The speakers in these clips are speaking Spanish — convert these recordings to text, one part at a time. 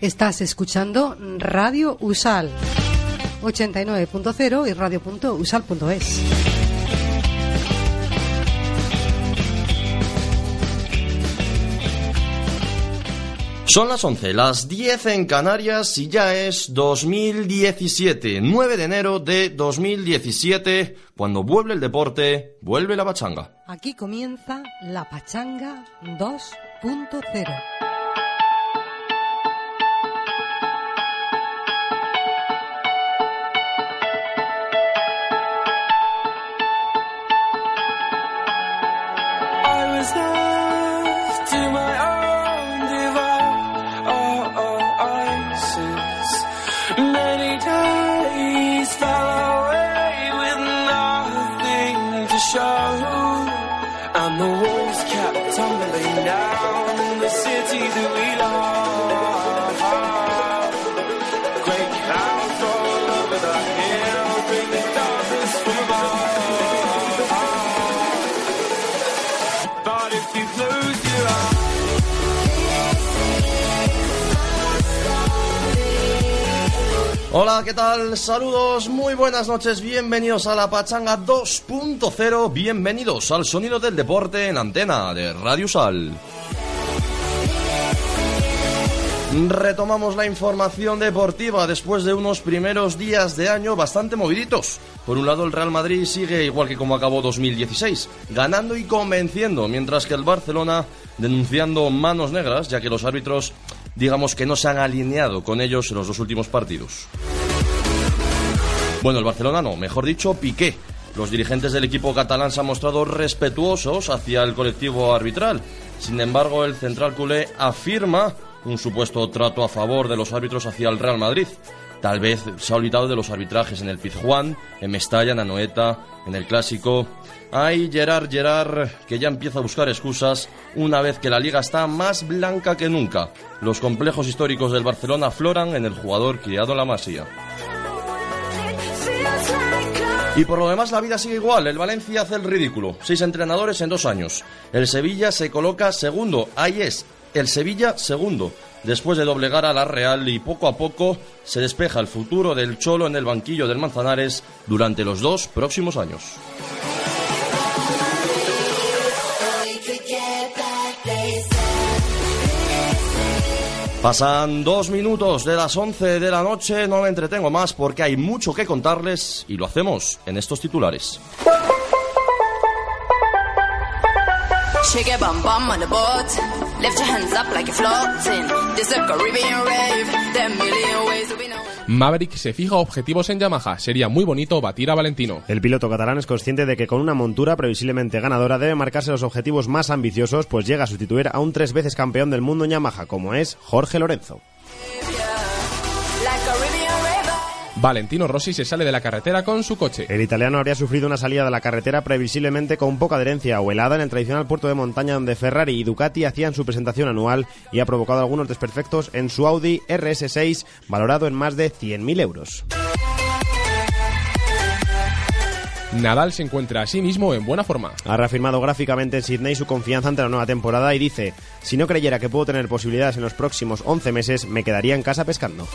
Estás escuchando Radio Usal 89.0 y radio.usal.es. Son las 11, las 10 en Canarias y ya es 2017, 9 de enero de 2017, cuando vuelve el deporte, vuelve la pachanga. Aquí comienza la pachanga 2.0. Hola, ¿qué tal? Saludos, muy buenas noches, bienvenidos a la Pachanga 2.0, bienvenidos al sonido del deporte en antena de Radio Sal. Retomamos la información deportiva después de unos primeros días de año bastante moviditos. Por un lado, el Real Madrid sigue igual que como acabó 2016, ganando y convenciendo, mientras que el Barcelona denunciando manos negras, ya que los árbitros digamos que no se han alineado con ellos en los dos últimos partidos. Bueno, el Barcelona no, mejor dicho, Piqué. Los dirigentes del equipo catalán se han mostrado respetuosos hacia el colectivo arbitral. Sin embargo, el central culé afirma un supuesto trato a favor de los árbitros hacia el Real Madrid. Tal vez se ha olvidado de los arbitrajes en el Pizjuán, en Mestalla, en Anoeta, en el Clásico. Hay Gerard Gerard que ya empieza a buscar excusas una vez que la liga está más blanca que nunca. Los complejos históricos del Barcelona afloran en el jugador criado en la Masía. Y por lo demás la vida sigue igual, el Valencia hace el ridículo, seis entrenadores en dos años. El Sevilla se coloca segundo, ahí es, el Sevilla segundo, después de doblegar a la Real y poco a poco se despeja el futuro del Cholo en el banquillo del Manzanares durante los dos próximos años. Pasan dos minutos de las once de la noche, no me entretengo más porque hay mucho que contarles y lo hacemos en estos titulares. Maverick se fija objetivos en Yamaha. Sería muy bonito batir a Valentino. El piloto catalán es consciente de que con una montura previsiblemente ganadora debe marcarse los objetivos más ambiciosos, pues llega a sustituir a un tres veces campeón del mundo en Yamaha, como es Jorge Lorenzo. Valentino Rossi se sale de la carretera con su coche. El italiano habría sufrido una salida de la carretera previsiblemente con poca adherencia o helada en el tradicional puerto de montaña donde Ferrari y Ducati hacían su presentación anual y ha provocado algunos desperfectos en su Audi RS6 valorado en más de 100.000 euros. Nadal se encuentra a sí mismo en buena forma. Ha reafirmado gráficamente en Sydney su confianza ante la nueva temporada y dice, si no creyera que puedo tener posibilidades en los próximos 11 meses, me quedaría en casa pescando.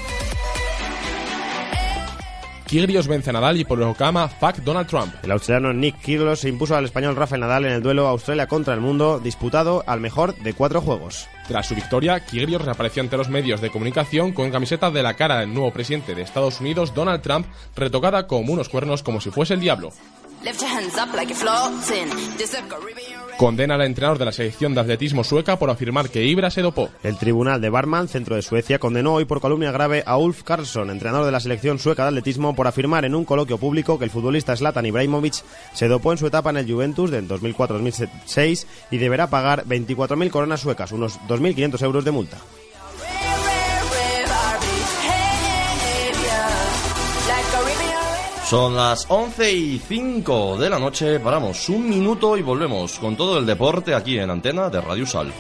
Kyrgios vence a Nadal y por lo que ama fuck Donald Trump. El australiano Nick Kyrgios se impuso al español Rafael Nadal en el duelo Australia contra el mundo, disputado al mejor de cuatro juegos. Tras su victoria, Kyrgios reapareció ante los medios de comunicación con camiseta de la cara del nuevo presidente de Estados Unidos, Donald Trump, retocada como unos cuernos como si fuese el diablo. Condena al entrenador de la selección de atletismo sueca por afirmar que Ibra se dopó. El tribunal de Barman, centro de Suecia, condenó hoy por calumnia grave a Ulf Karlsson, entrenador de la selección sueca de atletismo, por afirmar en un coloquio público que el futbolista Zlatan Ibrahimovic se dopó en su etapa en el Juventus del 2004-2006 y deberá pagar 24.000 coronas suecas, unos 2.500 euros de multa. Son las 11 y 5 de la noche, paramos un minuto y volvemos con todo el deporte aquí en antena de Radio Sal.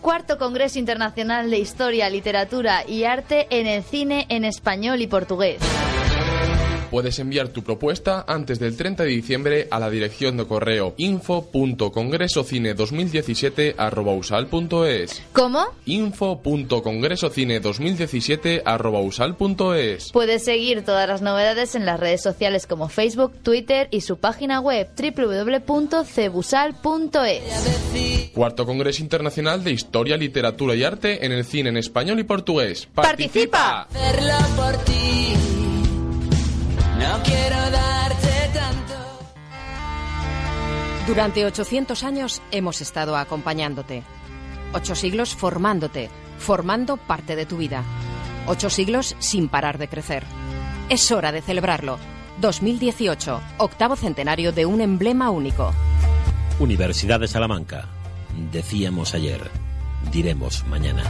Cuarto Congreso Internacional de Historia, Literatura y Arte en el Cine en Español y Portugués. Puedes enviar tu propuesta antes del 30 de diciembre a la dirección de correo info.congresocine2017@usal.es. ¿Cómo? info.congresocine2017@usal.es. Puedes seguir todas las novedades en las redes sociales como Facebook, Twitter y su página web www.cebusal.es. Cuarto Congreso Internacional de Historia, Literatura y Arte en el cine en español y portugués. ¡Participa! hacerlo por ti. No quiero darte tanto. Durante 800 años hemos estado acompañándote. Ocho siglos formándote, formando parte de tu vida. Ocho siglos sin parar de crecer. Es hora de celebrarlo. 2018, octavo centenario de un emblema único. Universidad de Salamanca. Decíamos ayer, diremos mañana.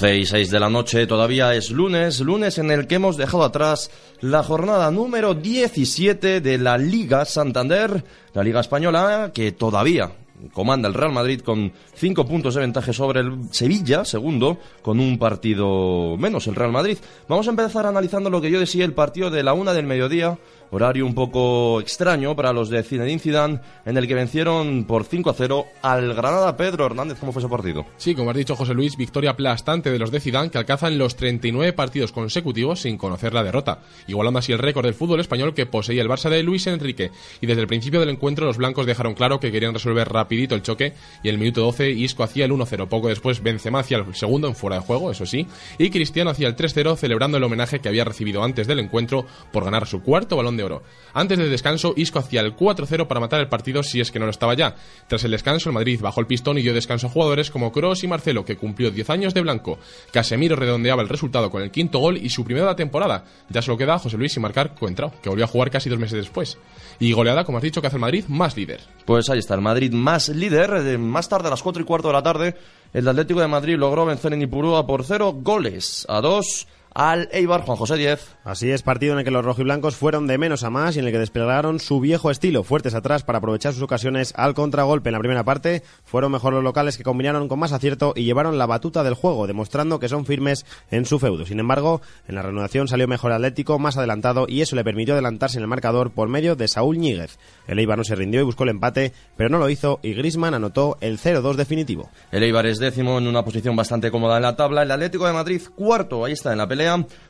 11 y 6 de la noche, todavía es lunes, lunes en el que hemos dejado atrás la jornada número 17 de la Liga Santander, la Liga Española, que todavía comanda el Real Madrid con 5 puntos de ventaja sobre el Sevilla, segundo, con un partido menos el Real Madrid. Vamos a empezar analizando lo que yo decía, el partido de la una del mediodía, horario un poco extraño para los de Zinedine Zidane, en el que vencieron por 5 a 0 al Granada Pedro Hernández. ¿Cómo fue ese partido? Sí, como has dicho José Luis, victoria aplastante de los de Zidane que alcanzan los 39 partidos consecutivos sin conocer la derrota, igualando así el récord del fútbol español que poseía el Barça de Luis Enrique. Y desde el principio del encuentro los blancos dejaron claro que querían resolver rapidito el choque y el minuto 12 Isco hacía el 1-0. Poco después Benzema hacía el segundo en fuera de juego, eso sí, y Cristiano hacía el 3-0 celebrando el homenaje que había recibido antes del encuentro por ganar su cuarto balón de oro. Antes del descanso, Isco hacía el 4-0 para matar el partido si es que no lo estaba ya. Tras el descanso, el Madrid bajó el pistón y dio descanso a jugadores como Kroos y Marcelo, que cumplió 10 años de blanco. Casemiro redondeaba el resultado con el quinto gol y su primera de la temporada. Ya solo queda a José Luis y marcar Coentrao, que volvió a jugar casi dos meses después. Y goleada, como has dicho, que hace el Madrid más líder. Pues ahí está, el Madrid más líder. Eh, Más tarde, a las 4 y cuarto de la tarde, el Atlético de Madrid logró vencer en Ipurúa por 0 goles a 2 al Eibar Juan José 10. Así es, partido en el que los rojiblancos fueron de menos a más y en el que desplegaron su viejo estilo, fuertes atrás para aprovechar sus ocasiones al contragolpe en la primera parte. Fueron mejor los locales que combinaron con más acierto y llevaron la batuta del juego, demostrando que son firmes en su feudo. Sin embargo, en la reanudación salió mejor Atlético, más adelantado y eso le permitió adelantarse en el marcador por medio de Saúl Ñíguez. El Eibar no se rindió y buscó el empate, pero no lo hizo y Grisman anotó el 0-2 definitivo. El Eibar es décimo en una posición bastante cómoda en la tabla. El Atlético de Madrid cuarto, ahí está en la pelea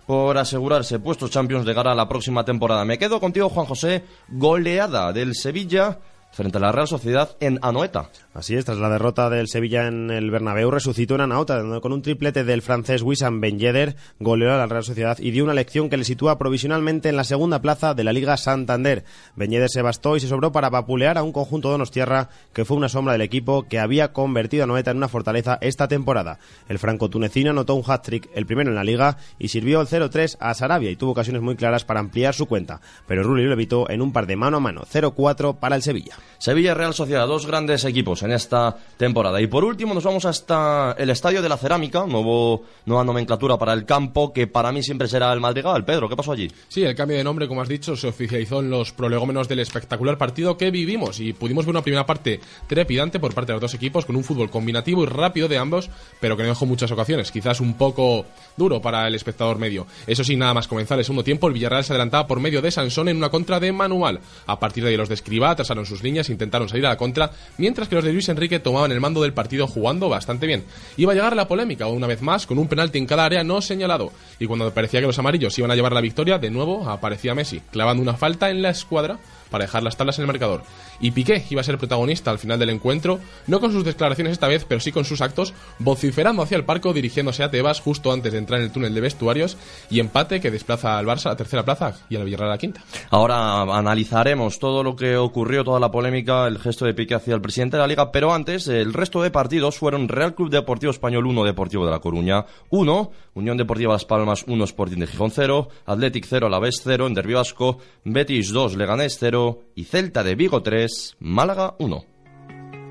por asegurarse puestos Champions de cara a la próxima temporada. Me quedo contigo, Juan José. Goleada del Sevilla frente a la Real Sociedad en Anoeta. Así es, tras la derrota del Sevilla en el Bernabéu, resucitó en Anauta, donde con un triplete del francés Wissam Ben Yedder goleó a la Real Sociedad y dio una lección que le sitúa provisionalmente en la segunda plaza de la Liga Santander. Ben Yedder se bastó y se sobró para vapulear a un conjunto de Donostierra que fue una sombra del equipo que había convertido a Anoeta en una fortaleza esta temporada. El franco-tunecino anotó un hat-trick, el primero en la Liga, y sirvió el 0-3 a Sarabia y tuvo ocasiones muy claras para ampliar su cuenta, pero Rulli lo evitó en un par de mano a mano, 0-4 para el Sevilla. Sevilla Real Sociedad, dos grandes equipos en esta temporada. Y por último nos vamos hasta el Estadio de la Cerámica, nuevo, nueva nomenclatura para el campo, que para mí siempre será el Madrigal. Pedro, ¿qué pasó allí? Sí, el cambio de nombre, como has dicho, se oficializó en los prolegómenos del espectacular partido que vivimos y pudimos ver una primera parte trepidante por parte de los dos equipos con un fútbol combinativo y rápido de ambos, pero que no dejó muchas ocasiones, quizás un poco duro para el espectador medio. Eso sí, nada más comenzar el segundo tiempo, el Villarreal se adelantaba por medio de Sansón en una contra de Manual. A partir de ahí los de Escribá trazaron sus líneas, intentaron salir a la contra, mientras que los de Luis Enrique tomaban el mando del partido jugando bastante bien. Iba a llegar la polémica una vez más con un penalti en cada área no señalado, y cuando parecía que los amarillos iban a llevar la victoria, de nuevo aparecía Messi, clavando una falta en la escuadra para dejar las tablas en el marcador. Y Piqué iba a ser protagonista al final del encuentro, no con sus declaraciones esta vez, pero sí con sus actos, vociferando hacia el parco, dirigiéndose a Tebas justo antes de entrar en el túnel de vestuarios, y empate que desplaza al Barça a la tercera plaza y al Villarreal a la quinta. Ahora analizaremos todo lo que ocurrió, toda la polémica, el gesto de Piqué hacia el presidente de la Liga, pero antes, el resto de partidos fueron Real Club Deportivo Español 1, Deportivo de La Coruña 1, Unión Deportiva Las Palmas 1, Sporting de Gijón 0, Athletic 0, Alavés 0, en Derbi Vasco, Betis 2, Leganés 0 y Celta de Vigo 3, Málaga 1.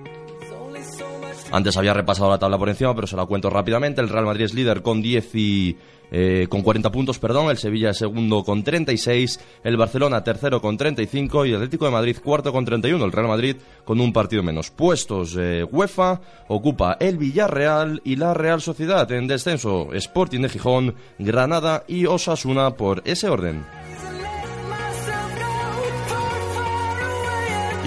There's only so much Antes había repasado la tabla por encima, pero se la cuento rápidamente. El Real Madrid es líder con 10 y, eh, con 40 puntos, perdón. El Sevilla es segundo con 36. El Barcelona tercero con 35. Y el Atlético de Madrid cuarto con 31. El Real Madrid con un partido menos. Puestos eh, UEFA ocupa el Villarreal y la Real Sociedad en descenso. Sporting de Gijón, Granada y Osasuna por ese orden.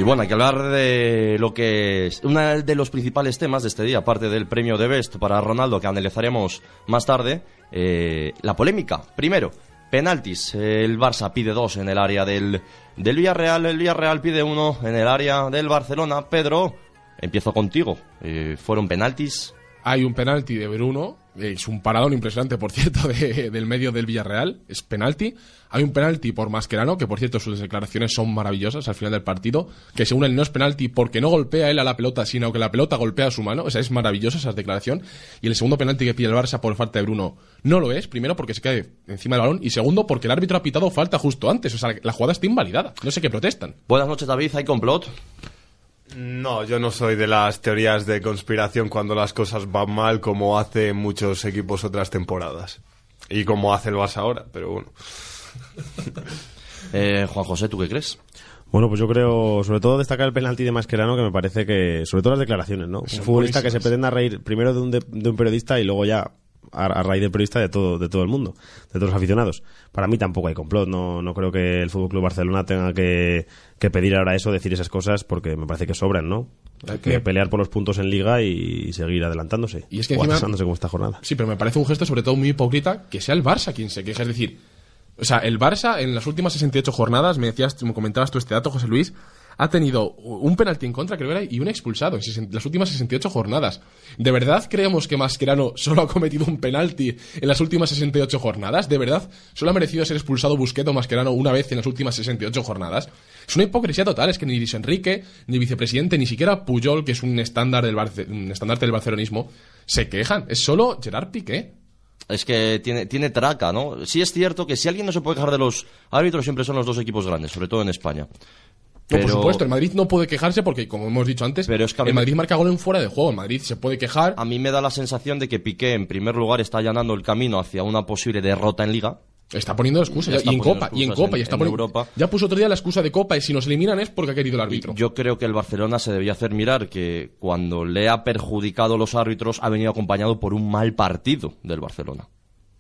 Y bueno, hay que hablar de lo que es uno de los principales temas de este día, aparte del premio de Best para Ronaldo, que analizaremos más tarde, eh, la polémica. Primero, penaltis. El Barça pide dos en el área del, del Villarreal, el Villarreal pide uno en el área del Barcelona. Pedro, empiezo contigo. Eh, ¿Fueron penaltis? Hay un penalti de Bruno, es un paradón impresionante, por cierto, de- del medio del Villarreal, es penalti. Hay un penalti por Mascherano, que por cierto sus declaraciones son maravillosas al final del partido, que según él no es penalti porque no golpea él a la pelota, sino que la pelota golpea a su mano, o es maravillosa esa declaración. Y el segundo penalti que pide el Barça por falta de Bruno no lo es, primero porque se cae encima del balón, y segundo porque el árbitro ha pitado falta justo antes, o sea, la jugada está invalidada, no sé qué protestan. Buenas noches, David. ¿Hay complot? No, yo no soy de las teorías de conspiración cuando las cosas van mal, como hace muchos equipos otras temporadas. Y como hace el Barça ahora, pero bueno. Eh, Juan José, ¿tú qué crees? Bueno, pues yo creo, sobre todo destacar el penalti de Mascherano, que me parece que, sobre todo las declaraciones, ¿no? Un futbolista que se pretenda reír primero de un, de, de un periodista y luego ya, a, a raíz del periodista, de todo, de todo el mundo, de todos los aficionados. Para mí tampoco hay complot, no, no creo que el Fútbol Club Barcelona tenga que, que pedir ahora eso, decir esas cosas, porque me parece que sobran, ¿no? Hay que pelear por los puntos en liga y seguir adelantándose. Y es que o encima- como esta jornada. Sí, pero me parece un gesto sobre todo muy hipócrita que sea el Barça quien se queje. Es decir, o sea, el Barça en las últimas 68 jornadas, me decías, me comentabas tú este dato, José Luis, ha tenido un penalti en contra, creo que era, y un expulsado en las últimas 68 jornadas. ¿De verdad creemos que Mascherano solo ha cometido un penalti en las últimas 68 jornadas? ¿De verdad solo ha merecido ser expulsado Busquets o Mascherano una vez en las últimas 68 jornadas? Es una hipocresía total, es que ni Luis Enrique, ni vicepresidente, ni siquiera Puyol, que es un estándar del, un estandarte del barcelonismo, se quejan. Es solo Gerard Piqué. Es que tiene, tiene traca, ¿no? Sí es cierto que si alguien no se puede quejar de los árbitros, siempre son los dos equipos grandes, sobre todo en España. No, Pero- por supuesto, el Madrid no puede quejarse porque, como hemos dicho antes, Pero es que a mí el Madrid marca gol en fuera de juego. El Madrid se puede quejar. A mí me da la sensación de que Piqué, en primer lugar, está allanando el camino hacia una posible derrota en Liga. Está poniendo excusas. Está y en poniendo Copa, y en Copa. y en- está en poniendo- Europa. Ya puso otro día la excusa de Copa y si nos eliminan es porque ha querido el árbitro. Yo creo que el Barcelona se debía hacer mirar que cuando le ha perjudicado los árbitros ha venido acompañado por un mal partido del Barcelona.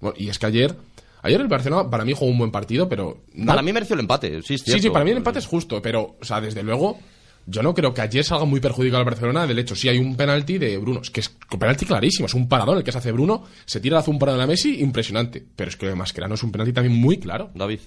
Bueno, y es que ayer, ayer el Barcelona para mí jugó un buen partido, pero... no- Para mí mereció el empate, sí, es Sí, sí, para mí el empate es justo, pero, o sea, desde luego, yo no creo que ayer salga muy perjudicado al Barcelona del hecho. Sí hay un penalti de Bruno, es que es un penalti clarísimo, es un paradón el que se hace Bruno, se tira hace un paradón a Messi, impresionante. Pero es que Mascherano es un penalti también muy claro. David.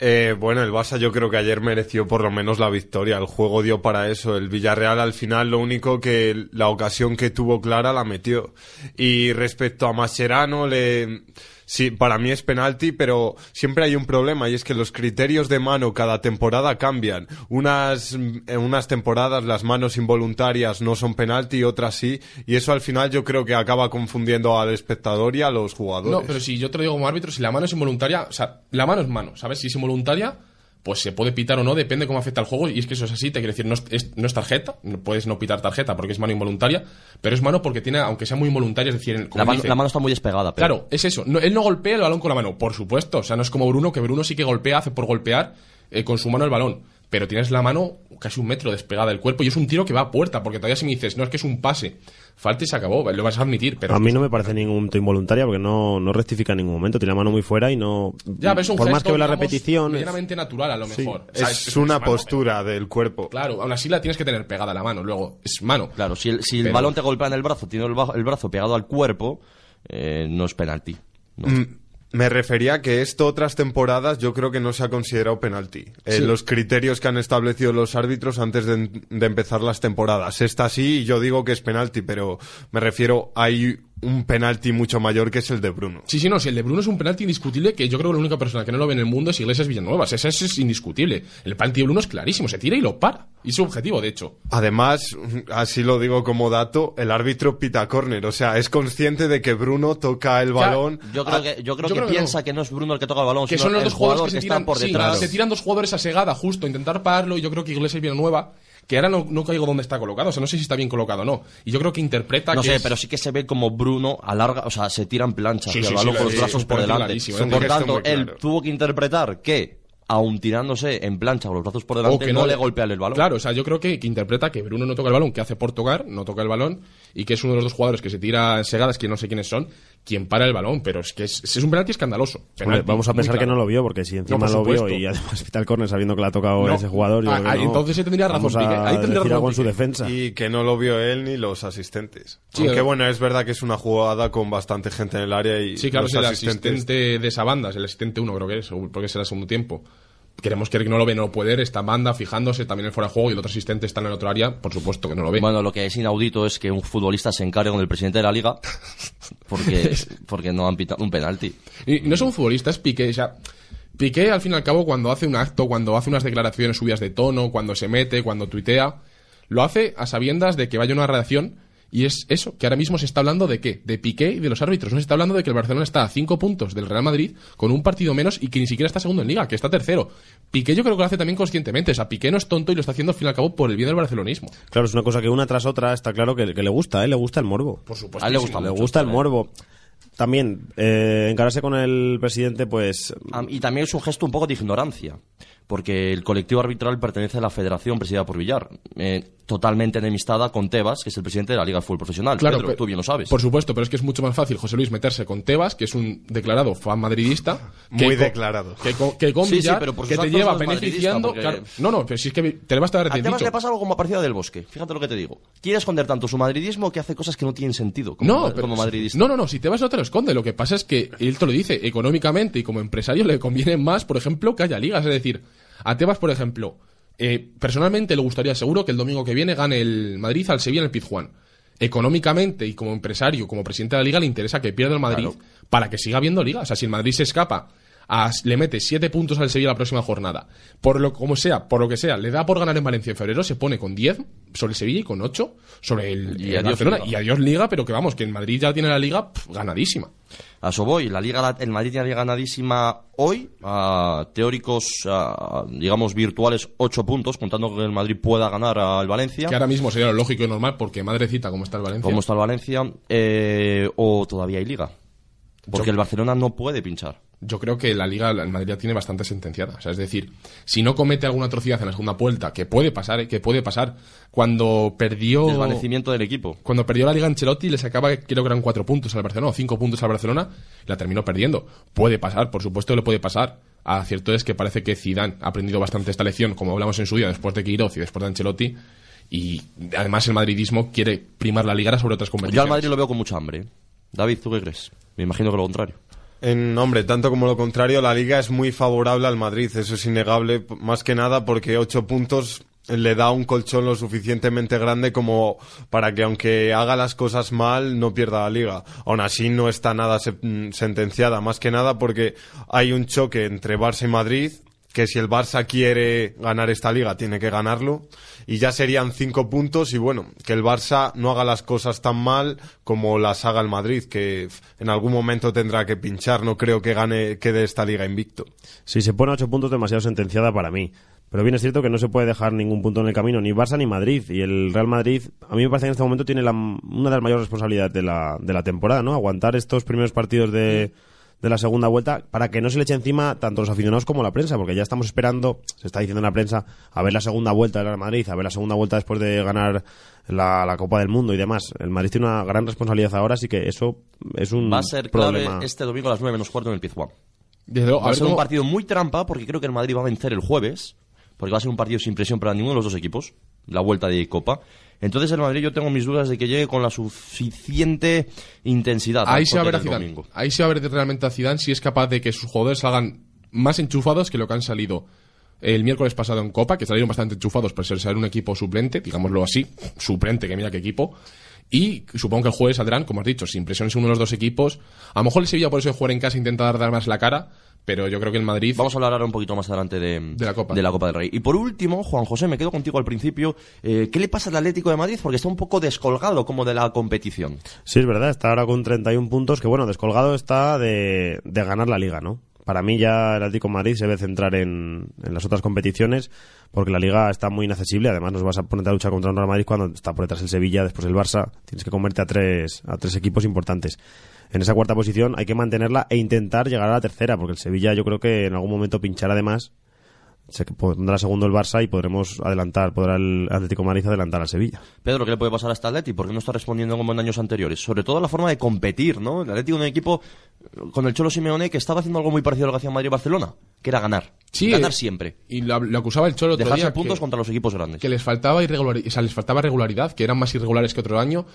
Eh, bueno, el Barça yo creo que ayer mereció por lo menos la victoria. El juego dio para eso. El Villarreal al final lo único que la ocasión que tuvo clara la metió. Y respecto a Mascherano, le... sí, para mí es penalti, pero siempre hay un problema y es que los criterios de mano cada temporada cambian. Unas, en unas temporadas las manos involuntarias no son penalti, otras sí. Y eso al final yo creo que acaba confundiendo al espectador y a los jugadores. No, pero si yo te lo digo como árbitro, si la mano es involuntaria, o sea, la mano es mano, ¿sabes? Si es involuntaria, pues se puede pitar o no, depende cómo afecta al juego, y es que eso es así, te quiero decir, no es, es- no es tarjeta, no puedes no pitar tarjeta porque es mano involuntaria, pero es mano porque tiene, aunque sea muy involuntaria, es decir, como La mano, dice- la mano está muy despegada. pero- Claro, es eso. No, él no golpea el balón con la mano, por supuesto. O sea, no es como Bruno, que Bruno sí que golpea, hace por golpear eh, con su mano el balón. Pero tienes la mano casi un metro despegada del cuerpo y es un tiro que va a puerta, porque todavía si me dices, no es que es un pase, falta y se acabó, lo vas a admitir. Pero a mí no me parece ningún punto involuntaria porque no, no rectifica en ningún momento. Tiene la mano muy fuera y no. Ya, pero es un por más que ve la digamos, repetición. es- natural, a lo Sí. mejor. O sea, es, una mano, postura del cuerpo. Claro, aún así la tienes que tener pegada la mano, luego es mano. Claro, si el, si el Pero- balón te golpea en el brazo, tiene el, brazo pegado al cuerpo, eh, no es penalti. No. Mm, Me refería a que esto otras temporadas yo creo que no se ha considerado penalti. Eh, Sí. Los criterios que han establecido los árbitros antes de, de empezar las temporadas. Esta sí, y yo digo que es penalti, pero me refiero, hay un penalti mucho mayor que es el de Bruno. Sí, sí, no, si el de Bruno es un penalti indiscutible, que yo creo que la única persona que no lo ve en el mundo es Iglesias Villanueva. Ese, ese es indiscutible. El penalti de Bruno es clarísimo, se tira y lo para. Y es su objetivo, de hecho. Además, así lo digo como dato, el árbitro pita córner, o sea, es consciente de que Bruno toca el balón. Yo creo que, yo creo yo que creo que piensa no. que no es Bruno el que toca el balón, que sino son los el dos jugadores jugador que se tiran por sí, detrás. se tiran dos jugadores a segada justo a intentar pararlo y yo creo que Iglesias Villanueva que ahora no, no caigo dónde está colocado, o sea, no sé si está bien colocado o no. Y yo creo que interpreta No que sé, es- pero sí que se ve como Bruno alarga, o sea, se tira en plancha Sí, sí, con los brazos por delante. un Por tanto, él claro. tuvo que interpretar que, aun tirándose en plancha con los brazos por delante, no, le golpea el balón. Claro, o sea, yo creo que, que interpreta que Bruno no toca el balón, que hace por tocar, no toca el balón, y que es uno de los dos jugadores que se tira segadas, que no sé quiénes son, quien para el balón, pero es que es, es un penalti escandaloso. Hombre, vamos a pensar que no lo vio, porque si encima por lo vio y además pita el córner sabiendo que le ha tocado No. ese jugador, yo Ah, creo que ah, no. entonces sí tendría razón ahí tendría razón algo en su Piqué. defensa. Y que no lo vio él ni los asistentes. Sí, Aunque eh. bueno, es verdad que es una jugada con bastante gente en el área y Sí, claro, los es el asistentes- asistente de esa banda, es el asistente uno creo que es, porque será el segundo tiempo. Queremos que no lo ve, no puede, está en banda, fijándose, también el fuera de juego y el otro asistente está en el otro área, por supuesto que no lo ve. Bueno, lo que es inaudito es que un futbolista se encargue con el presidente de la liga porque, porque no han pitado un penalti. Y, y no es un futbolista, es Piqué. O sea, Piqué, al fin y al cabo, cuando hace un acto, cuando hace unas declaraciones subidas de tono, cuando se mete, cuando tuitea, lo hace a sabiendas de que vaya una redacción. Y es eso, que ahora mismo se está hablando de qué? De Piqué y de los árbitros. No se está hablando de que el Barcelona está a cinco puntos del Real Madrid con un partido menos y que ni siquiera está segundo en liga, que está tercero. Piqué yo creo que lo hace también conscientemente. O sea, Piqué no es tonto y lo está haciendo al fin y al cabo por el bien del barcelonismo. Claro, es una cosa que una tras otra está claro que, que le gusta, ¿eh? Le gusta el morbo. Por supuesto. A él le que gusta sí. Le mucho gusta el morbo. También, eh, encararse con el presidente, pues... Y también es un gesto un poco de ignorancia, porque el colectivo arbitral pertenece a la federación presidida por Villar, eh, totalmente enemistada con Tebas, que es el presidente de la Liga de Fútbol Profesional. Claro, Pedro, tú bien lo sabes. Por supuesto, pero es que es mucho más fácil, José Luis, meterse con Tebas, que es un declarado fan madridista. que Muy con- declarado. Que con, que con Sí, sí, Villar, pero por que te lleva beneficiando. porque- claro, no, no, pero si es que te le va a estar A Tebas le pasa algo como parecido a del Bosque. Fíjate lo que te digo. Quiere esconder tanto su madridismo que hace cosas que no tienen sentido como, No, ma- pero como madridista. no, no, no, si Tebas no te lo esconde. Lo que pasa es que él te lo dice, económicamente y como empresario le conviene más, por ejemplo, que haya ligas. Es decir, a Tebas, por ejemplo, eh, personalmente le gustaría seguro que el domingo que viene gane el Madrid al Sevilla en el Pizjuán. Económicamente y como empresario, como presidente de la liga, le interesa que pierda el Madrid Claro. para que siga habiendo liga. O sea, si el Madrid se escapa, a- le mete siete puntos al Sevilla la próxima jornada, por lo como sea, por lo que sea, le da por ganar en Valencia en febrero, se pone con 10 sobre el Sevilla y con 8 sobre el, Y el adiós Barcelona. Liga. Y adiós Liga, pero que vamos, que en Madrid ya tiene la liga ganadísima. A eso voy. La Liga, el Madrid tiene la Liga ganadísima hoy. A teóricos, a, digamos, virtuales, 8 puntos, contando que el Madrid pueda ganar al Valencia. Que ahora mismo sería lo lógico y normal, porque madrecita, como está el Valencia. ¿Cómo está el Valencia? Eh, o todavía hay Liga. Porque Yo- el Barcelona no puede pinchar. Yo creo que la liga, el Madrid ya tiene bastante sentenciada. O sea, es decir, si no comete alguna atrocidad en la segunda vuelta, que puede pasar, ¿eh? que puede pasar, cuando perdió. Desvanecimiento del equipo. Cuando perdió la Liga Ancelotti le sacaba, creo que eran cuatro puntos al Barcelona, o cinco puntos al Barcelona, la terminó perdiendo. Puede pasar, por supuesto que le puede pasar. A cierto es que parece que Zidane ha aprendido bastante esta lección, como hablamos en su día, después de Queiroz y después de Ancelotti, y además el madridismo quiere primar la Liga sobre otras Yo competiciones. al Madrid lo veo con mucha hambre. ¿eh? David, ¿tú qué crees? Me imagino que lo contrario. En, hombre, tanto como lo contrario, la liga es muy favorable al Madrid, eso es innegable, más que nada porque ocho puntos le da un colchón lo suficientemente grande como para que aunque haga las cosas mal no pierda la liga. Aún así no está nada mm, sentenciada, más que nada porque hay un choque entre Barça y Madrid que si el Barça quiere ganar esta liga tiene que ganarlo y ya serían cinco puntos y bueno, que el Barça no haga las cosas tan mal como las haga el Madrid, que en algún momento tendrá que pinchar, no creo que gane, quede esta liga invicto. Si se pone a ocho puntos, demasiado sentenciada para mí. Pero bien es cierto que no se puede dejar ningún punto en el camino, ni Barça ni Madrid. Y el Real Madrid, a mí me parece que en este momento tiene la- una de las mayores responsabilidades de la, de la temporada, ¿no? Aguantar estos primeros partidos de, de la segunda vuelta para que no se le eche encima tanto los aficionados como la prensa, porque ya estamos esperando, se está diciendo en la prensa, a ver la segunda vuelta del Real Madrid, a ver la segunda vuelta después de ganar la, la Copa del Mundo y demás. El Madrid tiene una gran responsabilidad ahora, así que eso es un Va a ser clave problema. este domingo a las 9 menos cuarto en el Pizjuán. Luego, Va a a ver ser un partido muy trampa porque creo que el Madrid va a vencer el jueves. Porque va a ser un partido sin presión para ninguno de los dos equipos. La vuelta de Copa. Entonces el Madrid yo tengo mis dudas de que llegue con la suficiente intensidad. Ahí se va a ver a Zidane. domingo. Ahí se va a ver realmente a Zidane si es capaz de que sus jugadores salgan más enchufados que lo que han salido el miércoles pasado en Copa, que salieron bastante enchufados ser ser un equipo suplente, digámoslo así, suplente, que mira qué equipo. Y supongo que el jueves saldrán, como has dicho, sin presiones uno de los dos equipos. A lo mejor el Sevilla por eso de jugar en casa intenta dar más la cara, pero yo creo que el Madrid... Vamos a hablar ahora un poquito más adelante de, De la Copa. del Rey. Y por último, Juan José, me quedo contigo al principio. Eh, ¿Qué le pasa al Atlético de Madrid? Porque está un poco descolgado como de la competición. Sí, es verdad, está ahora con 31 puntos, que bueno, descolgado está de, de ganar la liga, ¿no? Para mí ya el Atlético de Madrid se debe centrar en, en las otras competiciones porque la liga está muy inaccesible. Además, nos vas a poner a luchar contra el Real Madrid cuando está por detrás el Sevilla, después el Barça. Tienes que comerte a tres, a tres equipos importantes. En esa cuarta posición hay que mantenerla e intentar llegar a la tercera, porque el Sevilla yo creo que en algún momento pinchará además. Se pondrá segundo el Barça y podremos adelantar, podrá el Atlético de Madrid adelantar al Sevilla. Pedro, ¿qué le puede pasar a este Atleti? ¿Por qué no está respondiendo como en años anteriores? Sobre todo la forma de competir, ¿no? El Atleti es un equipo con el Cholo Simeone que estaba haciendo algo muy parecido a lo que hacía Madrid y Barcelona, que era ganar. Sí, ganar eh, siempre. Y lo, lo acusaba el Cholo otro Dejarse día puntos que- contra los equipos grandes. que les faltaba irregularidad, o sea, les faltaba regularidad, que eran más irregulares que otro año.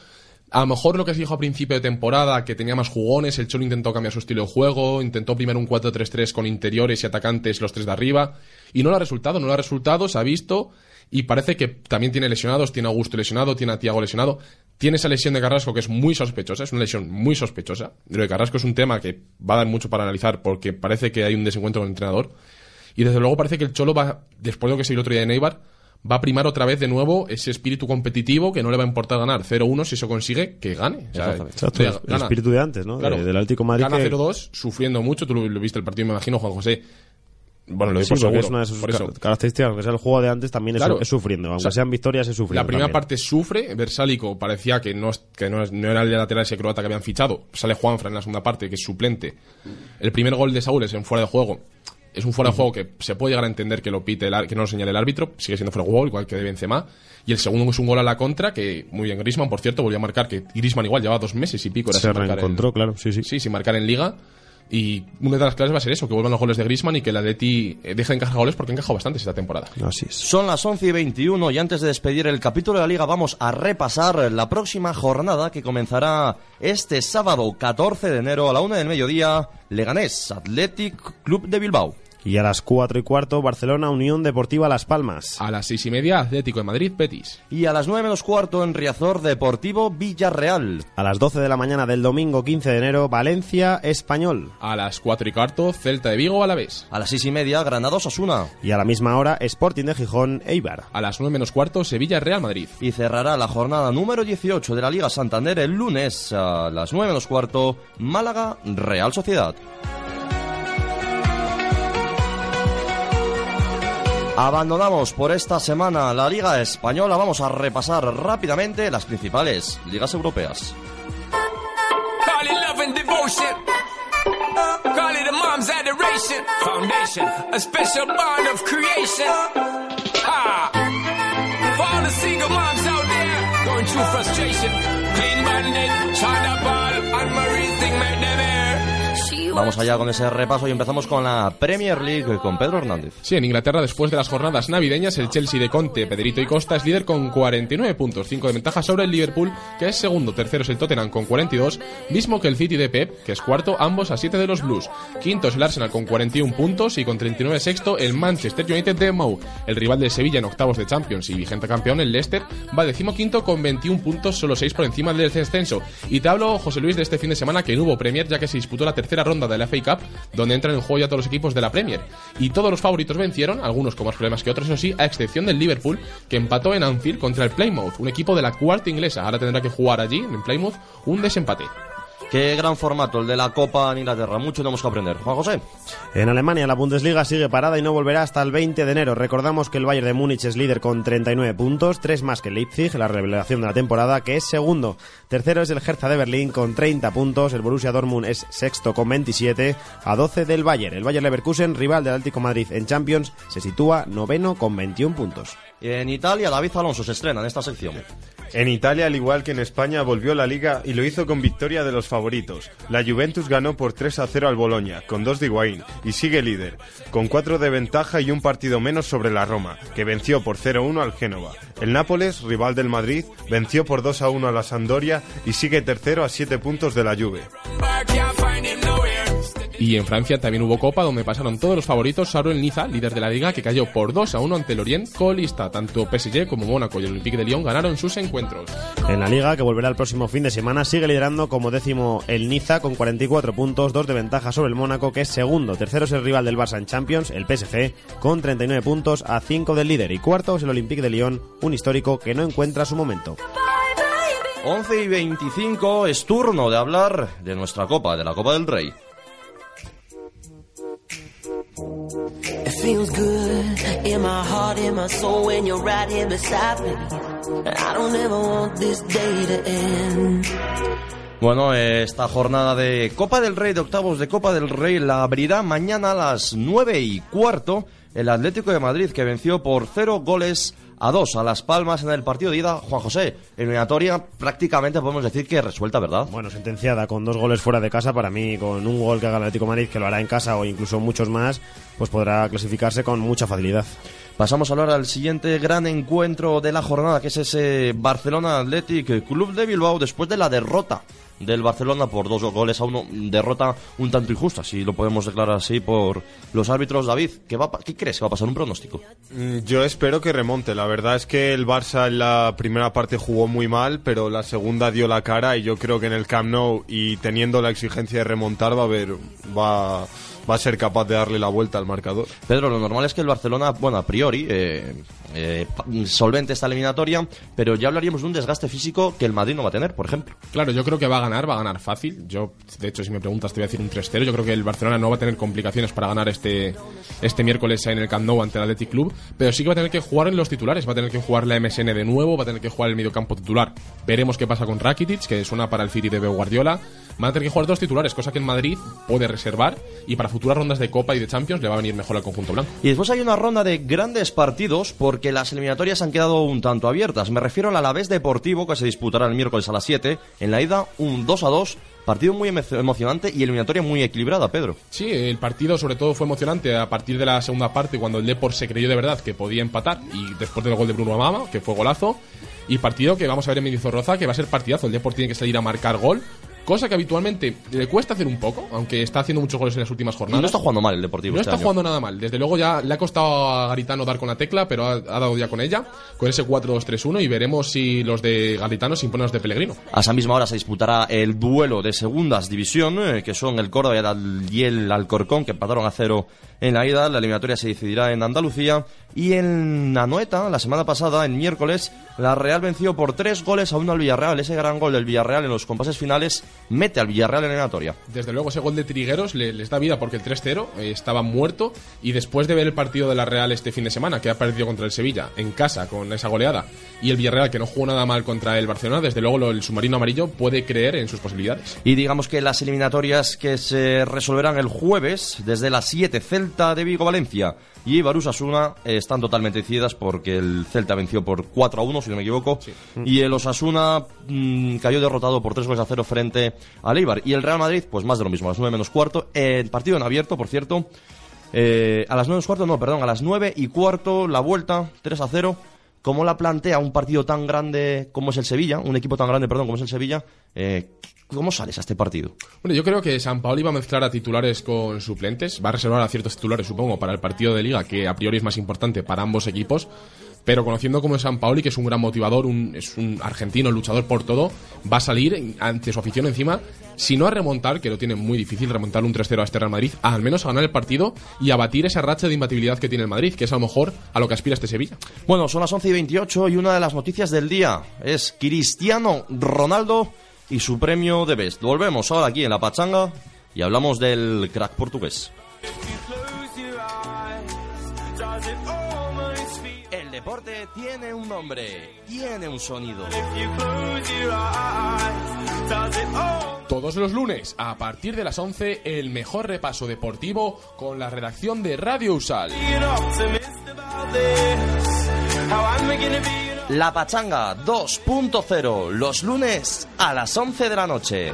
A lo mejor lo que se dijo a principio de temporada, que tenía más jugones, el Cholo intentó cambiar su estilo de juego, intentó primero un 4-3-3 con interiores y atacantes los tres de arriba, y no lo ha resultado, no lo ha resultado, se ha visto, y parece que también tiene lesionados, tiene a Augusto lesionado, tiene a Tiago lesionado, tiene esa lesión de Carrasco que es muy sospechosa, es una lesión muy sospechosa. Lo de Carrasco es un tema que va a dar mucho para analizar porque parece que hay un desencuentro con el entrenador, y desde luego parece que el Cholo va, después de lo que se vio el otro día de Neibar, va a primar otra vez de nuevo ese espíritu competitivo que no le va a importar ganar 0-1 si eso consigue, que gane. O sea, Exactamente. Exacto, de- el gana. espíritu de antes, ¿no? De- del Atlético Madrid Gana que- 0-2, sufriendo mucho, tú lo, lo viste el partido, me imagino, Juan José. Bueno, lo doy Sí, por porque seguro. es una de sus características, aunque sea el juego de antes, también es, Claro. es sufriendo. Aunque O sea, sean victorias, es sufriendo. La primera también. parte sufre, Versálico parecía que no, que no, no era el lateral ese croata que habían fichado. Sale Juanfra en la segunda parte, que es suplente. El primer gol de Saúl es en fuera de juego. Es un fuera de juego que se puede llegar a entender que lo pite el que no lo señale el árbitro, sigue siendo fuera de juego, igual que de Benzema. Y el segundo es un gol a la contra, que muy bien Grisman, por cierto, volvió a marcar, que Grisman igual llevaba dos meses y pico. era Se sin marcar en- reencontró, claro, sí, sí. Sí, sin marcar en liga. Y una de las claves va a ser eso, que vuelvan los goles de Grisman y que la Atleti eh, deje de encajar goles porque ha encajado bastantes esta temporada. Así es. Son las 11 y 21 y antes de despedir el capítulo de la liga vamos a repasar la próxima jornada que comenzará este sábado 14 de enero a la una del mediodía. Leganés, Athletic Club de Bilbao. Y a las 4 y cuarto, Barcelona, Unión Deportiva Las Palmas. A las seis y media, Atlético de Madrid, Betis. Y a las 9 menos cuarto en Riazor, Deportivo Villarreal. A las 12 de la mañana del domingo 15 de enero, Valencia, Español. A las cuatro y cuarto, Celta de Vigo, a la vez. A las 6 y media, Granados Asuna. Y a la misma hora, Sporting de Gijón, Eibar. A las nueve menos cuarto, Sevilla, Real Madrid. Y cerrará la jornada número 18 de la Liga Santander el lunes a las 9 menos cuarto, Málaga, Real Sociedad. Abandonamos por esta semana la Liga Española. Vamos a repasar rápidamente las principales ligas europeas. Vamos allá con ese repaso y empezamos con la Premier League con Pedro Hernández. Sí, en Inglaterra, después de las jornadas navideñas, el Chelsea de Conte, Pedrito y Costa es líder con 49 puntos, 5 de ventaja sobre el Liverpool, que es segundo, tercero es el Tottenham con 42, mismo que el City de Pep, que es cuarto, ambos a 7 de los Blues. Quinto es el Arsenal con 41 puntos y con 39 sexto el Manchester United de Mou. El rival de Sevilla en octavos de Champions y vigente campeón, el Leicester, va decimoquinto con 21 puntos, solo 6 por encima del descenso. Y te hablo, José Luis, de este fin de semana que no hubo Premier, ya que se disputó la tercera ronda de la FA Cup, donde entran en juego ya todos los equipos de la Premier. Y todos los favoritos vencieron, algunos con más problemas que otros, eso sí, a excepción del Liverpool, que empató en Anfield contra el Plymouth, un equipo de la cuarta inglesa. Ahora tendrá que jugar allí, en Plymouth, un desempate. Qué gran formato el de la Copa en Inglaterra. Mucho tenemos que aprender. Juan José. En Alemania, la Bundesliga sigue parada y no volverá hasta el 20 de enero. Recordamos que el Bayern de Múnich es líder con 39 puntos, 3 más que Leipzig, la revelación de la temporada, que es segundo. Tercero es el Hertha de Berlín con 30 puntos, el Borussia Dortmund es sexto con 27, a 12 del Bayern. El Bayern Leverkusen, rival del Atlético Madrid en Champions, se sitúa noveno con 21 puntos. En Italia, David Alonso se estrena en esta sección. En Italia, al igual que en España, volvió la liga y lo hizo con victoria de los favoritos. La Juventus ganó por 3 a 0 al Boloña, con dos de Higuaín, y sigue líder, con 4 de ventaja y un partido menos sobre la Roma, que venció por 0-1 al Génova. El Nápoles, rival del Madrid, venció por 2 a 1 a la Sampdoria y sigue tercero a 7 puntos de la Juve. Y en Francia también hubo Copa, donde pasaron todos los favoritos, salvo el Niza, líder de la liga, que cayó por 2 a 1 ante el Orient, colista. Tanto PSG como Mónaco y el Olympique de Lyon ganaron sus encuentros. En la liga, que volverá el próximo fin de semana, sigue liderando como décimo el Niza con 44 puntos, 2 de ventaja sobre el Mónaco, que es segundo. Tercero es el rival del Barça en Champions, el PSG, con 39 puntos a 5 del líder. Y cuarto es el Olympique de Lyon, un histórico que no encuentra su momento. 11 y 25 es turno de hablar de nuestra Copa, de la Copa del Rey. Bueno, esta jornada de Copa del Rey, de octavos de Copa del Rey, la abrirá mañana a las nueve y cuarto el Atlético de Madrid, que venció por cero goles a dos a Las Palmas en el partido de ida. Juan José, eliminatoria prácticamente podemos decir que resuelta, ¿verdad? Bueno, sentenciada con dos goles fuera de casa, para mí, con un gol que haga el Atlético de Madrid, que lo hará en casa o incluso muchos más, pues podrá clasificarse con mucha facilidad. Pasamos ahora al siguiente gran encuentro de la jornada, que es ese Barcelona Athletic Club de Bilbao, después de la derrota del Barcelona por dos goles a uno, derrota un tanto injusta, si lo podemos declarar así, por los árbitros. David, ¿qué, va, qué crees que va a pasar? ¿Un pronóstico? Mm, Yo espero que remonte. La verdad es que el Barça en la primera parte jugó muy mal, pero la segunda dio la cara y yo creo que en el Camp Nou y teniendo la exigencia de remontar va a haber, va, va a ser capaz de darle la vuelta al marcador. Pedro, lo normal es que el Barcelona, bueno, a priori, eh, eh, solvente esta eliminatoria, pero ya hablaríamos de un desgaste físico que el Madrid no va a tener, por ejemplo. Claro, yo creo que va a ganar, va a ganar fácil. Yo, de hecho, si me preguntas, te voy a decir un 3-0. Yo creo que el Barcelona no va a tener complicaciones para ganar este, este miércoles en el Camp Nou ante el Athletic Club, pero sí que va a tener que jugar en los titulares. Va a tener que jugar la MSN de nuevo, va a tener que jugar el mediocampo titular. Veremos qué pasa con Rakitic, que suena para el City de Guardiola. Van a tener que jugar dos titulares, cosa que en Madrid puede reservar y para futuras rondas de Copa y de Champions le va a venir mejor al conjunto blanco. Y después hay una ronda de grandes partidos porque las eliminatorias han quedado un tanto abiertas. Me refiero al Alavés Deportivo que se disputará el miércoles a las 7. En la ida, un 2 a 2. Partido muy emo- emocionante y eliminatoria muy equilibrada, Pedro. Sí, el partido sobre todo fue emocionante a partir de la segunda parte cuando el Depor se creyó de verdad que podía empatar y después del gol de Bruno Amama, que fue golazo, y partido que vamos a ver en Mendizorroza que va a ser partidazo, el Depor tiene que salir a marcar gol, cosa que habitualmente le cuesta hacer un poco, aunque está haciendo muchos goles en las últimas jornadas. no está jugando mal el Deportivo No este está año. jugando nada mal. Desde luego ya le ha costado a Garitano dar con la tecla, pero ha, ha dado ya con ella, con ese 4-2-3-1 y veremos si los de Garitano se imponen los de Pellegrino. A esa misma hora se disputará el duelo de segundas división, eh, que son el Córdoba y el Alcorcón, que empataron a cero en la ida. La eliminatoria se decidirá en Andalucía. Y en Anoeta, la semana pasada, en miércoles, la Real venció por tres goles a uno al Villarreal. Ese gran gol del Villarreal en los compases finales mete al Villarreal en la eliminatoria. Desde luego ese gol de Trigueros le- les da vida porque el 3-0 eh, estaba muerto y después de ver el partido de la Real este fin de semana que ha perdido contra el Sevilla en casa con esa goleada y el Villarreal que no jugó nada mal contra el Barcelona, desde luego el submarino amarillo puede creer en sus posibilidades. Y digamos que las eliminatorias que se resolverán el jueves, desde las 7, Celta de Vigo, Valencia y Barus Asuna están totalmente decididas porque el Celta venció por 4 a 1, si no me equivoco, y el Osasuna mm, cayó derrotado por 3 goles a 0 frente al Eibar. Y el Real Madrid, pues más de lo mismo, a las 9 menos cuarto. El partido en abierto, por cierto. eh, a las 9 menos cuarto, no, perdón, a las 9 y cuarto, la vuelta, 3 a 0. ¿Cómo la plantea un partido tan grande como es el Sevilla? Un equipo tan grande, perdón, como es el Sevilla. Eh, ¿Cómo sales a este partido? Bueno, yo creo que San Paoli va a mezclar a titulares con suplentes, va a reservar a ciertos titulares, supongo, para el partido de liga, que a priori es más importante para ambos equipos. Pero conociendo como San Paoli, que es un gran motivador, un, es un argentino luchador por todo, va a salir ante su afición encima, si no a remontar, que lo tiene muy difícil remontar un 3-0 a este Real Madrid, al menos a ganar el partido y a batir esa racha de imbatibilidad que tiene el Madrid, que es a lo mejor a lo que aspira este Sevilla. Bueno, son las 11 y 28 y una de las noticias del día es Cristiano Ronaldo y su premio de Best. Volvemos ahora aquí en La Pachanga y hablamos del crack portugués. Tiene un nombre, tiene un sonido. Todos los lunes, a partir de las 11, el mejor repaso deportivo con la redacción de Radio Usal. La Pachanga 2.0, los lunes a las 11 de la noche.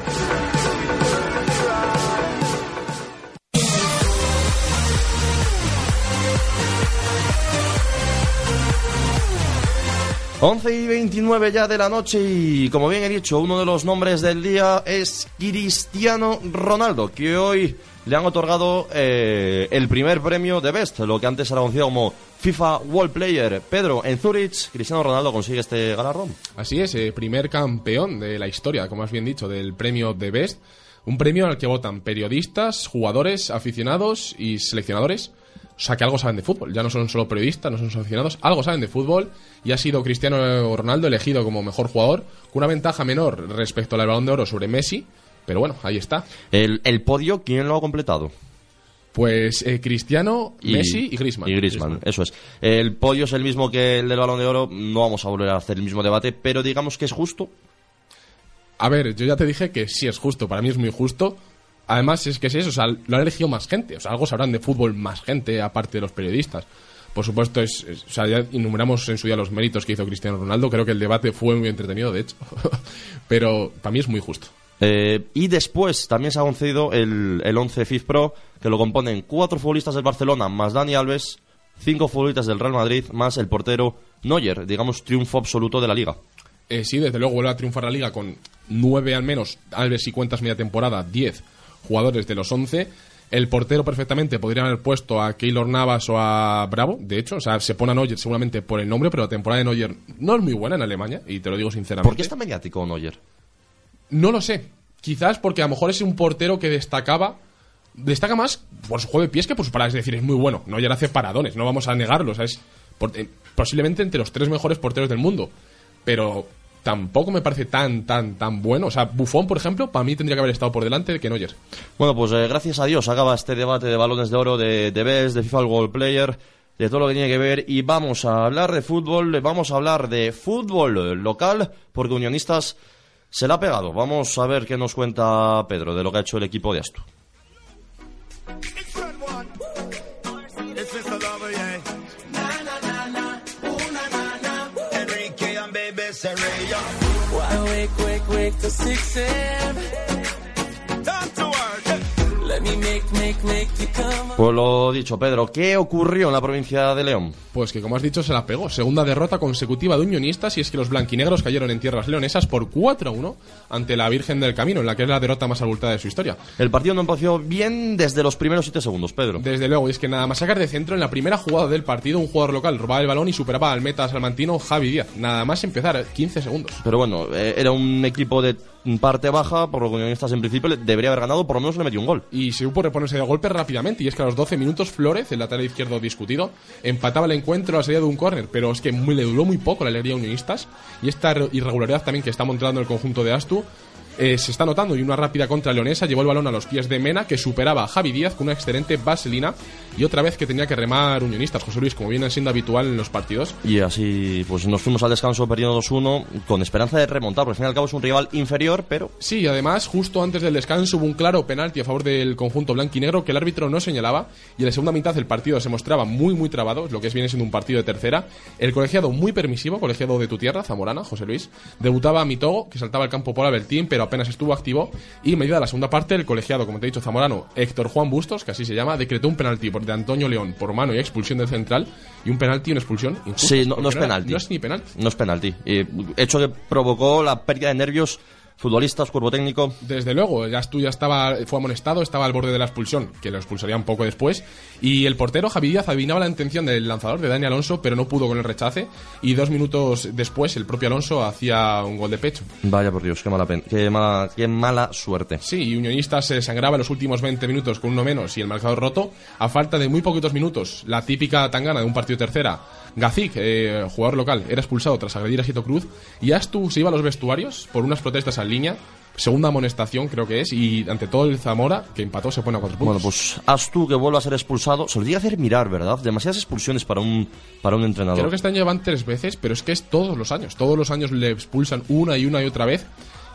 Once y 29 ya de la noche y como bien he dicho, uno de los nombres del día es Cristiano Ronaldo, que hoy le han otorgado eh, el primer premio de Best, lo que antes era conocido como FIFA World Player. Pedro, en Zurich, Cristiano Ronaldo consigue este galardón. Así es, eh, primer campeón de la historia, como has bien dicho, del premio de Best. Un premio al que votan periodistas, jugadores, aficionados y seleccionadores. O sea que algo saben de fútbol. Ya no son solo periodistas, no son solo aficionados, algo saben de fútbol. Y ha sido Cristiano Ronaldo elegido como mejor jugador, con una ventaja menor respecto al balón de oro sobre Messi. Pero bueno, ahí está. El, el podio, ¿quién lo ha completado? Pues eh, Cristiano, Messi y Griezmann. Y Griezmann, eso es. El podio es el mismo que el del Balón de Oro. No vamos a volver a hacer el mismo debate, pero digamos que es justo. A ver, yo ya te dije que sí es justo, para mí es muy justo. Además, es que es eso, o sea, lo ha elegido más gente, o sea, algo sabrán de fútbol más gente, aparte de los periodistas. Por supuesto, es, es- o sea, ya enumeramos en su día los méritos que hizo Cristiano Ronaldo, creo que el debate fue muy entretenido, de hecho, pero para mí es muy justo. Eh, y después también se ha concedido el, el 11 FIF Pro, que lo componen cuatro futbolistas del Barcelona más Dani Alves, cinco futbolistas del Real Madrid más el portero Neuer, digamos triunfo absoluto de la liga. Eh, sí, desde luego vuelve a triunfar la liga con nueve al menos, Alves si cuentas media temporada, 10 jugadores de los 11. El portero perfectamente podría haber puesto a Keylor Navas o a Bravo, de hecho, o sea, se pone a Neuer seguramente por el nombre, pero la temporada de Neuer no es muy buena en Alemania, y te lo digo sinceramente. ¿Por qué está mediático Neuer? No lo sé. Quizás porque a lo mejor es un portero que destacaba. Destaca más por su juego de pies que por sus paradas. Es decir, es muy bueno. No ya hace paradones, no vamos a negarlo. O sea, es por- eh, posiblemente entre los tres mejores porteros del mundo. Pero tampoco me parece tan, tan, tan bueno. O sea, Buffon, por ejemplo, para mí tendría que haber estado por delante de que. Bueno, pues eh, gracias a Dios acaba este debate de balones de oro, de, de Best, de FIFA World Player, de todo lo que tiene que ver. Y vamos a hablar de fútbol, vamos a hablar de fútbol local, porque Unionistas se la ha pegado. Vamos a ver qué nos cuenta Pedro de lo que ha hecho el equipo de Astu. Wake, wake, wake till 6 a.m. Pues lo dicho, Pedro, ¿qué ocurrió en la provincia de León? Pues que, como has dicho, se la pegó. Segunda derrota consecutiva de Unionistas y es que los blanquinegros cayeron en tierras leonesas por 4-1 ante la Virgen del Camino, en la que es la derrota más abultada de su historia. El partido no empezó bien desde los primeros 7 segundos, Pedro. Desde luego, y es que nada más sacar de centro en la primera jugada del partido, un jugador local robaba el balón y superaba al meta salmantino Javi Díaz. Nada más empezar, 15 segundos. Pero bueno, eh, era un equipo de parte baja, por lo que Unionistas en principio debería haber ganado, por lo menos le metió un gol. Y se supo reponerse de golpe rápidamente. Y es que a los 12 minutos, Flores, el lateral izquierdo discutido, empataba el encuentro a la salida de un córner. Pero es que muy, le duró muy poco la alegría unionistas. Y esta re- irregularidad también que está montando el conjunto de Astu. Eh, se está notando y una rápida contra leonesa llevó el balón a los pies de Mena que superaba a Javi Díaz con una excelente vaselina y otra vez que tenía que remar unionistas José Luis como viene siendo habitual en los partidos Y así, pues nos fuimos al descanso perdiendo 2-1 con esperanza de remontar, porque al fin y al cabo es un rival inferior, pero Sí, y además, justo antes del descanso hubo un claro penalti a favor del conjunto blanquinegro que el árbitro no señalaba y en la segunda mitad el partido se mostraba muy, muy trabado, lo que es viene siendo un partido de tercera. El colegiado muy permisivo, colegiado de tu tierra, Zamorana, José Luis, debutaba a Mitogo, que saltaba al campo por Albertín, pero apenas estuvo activo. Y medida la segunda parte, el colegiado, como te he dicho, Zamorano, Héctor Juan Bustos, que así se llama, decretó un penalti por- de Antonio León por mano y expulsión del central y un penalti y una expulsión. sí, no, es penalti. No es ni penalti. No es penalti. Eh, hecho que provocó la pérdida de nervios futbolistas, cuerpo técnico. Desde luego, ya tú ya estaba, fue amonestado, estaba al borde de la expulsión, que lo expulsaría un poco después. Y el portero Javi Díaz adivinaba la intención del lanzador de Dani Alonso, pero no pudo con el rechace. Y dos minutos después, el propio Alonso hacía un gol de pecho. Vaya por Dios, qué mala, pen- qué mala, qué mala suerte. Sí, y Unionistas se sangraba en los últimos 20 minutos con uno menos y el marcador roto. A falta de muy poquitos minutos, la típica tangana de un partido tercera. Gazik, eh, jugador local, era expulsado tras agredir a Sito Cruz. Y Astu se iba a los vestuarios por unas protestas en línea. Segunda amonestación, creo que es. Y ante todo el Zamora, que empató, se pone a cuatro puntos. Bueno, pues haz tú que vuelva a ser expulsado. Se lo tiene que hacer mirar, ¿verdad? Demasiadas expulsiones para un, para un entrenador. Creo que este año van tres veces, pero es que es todos los años. Todos los años le expulsan una y una y otra vez.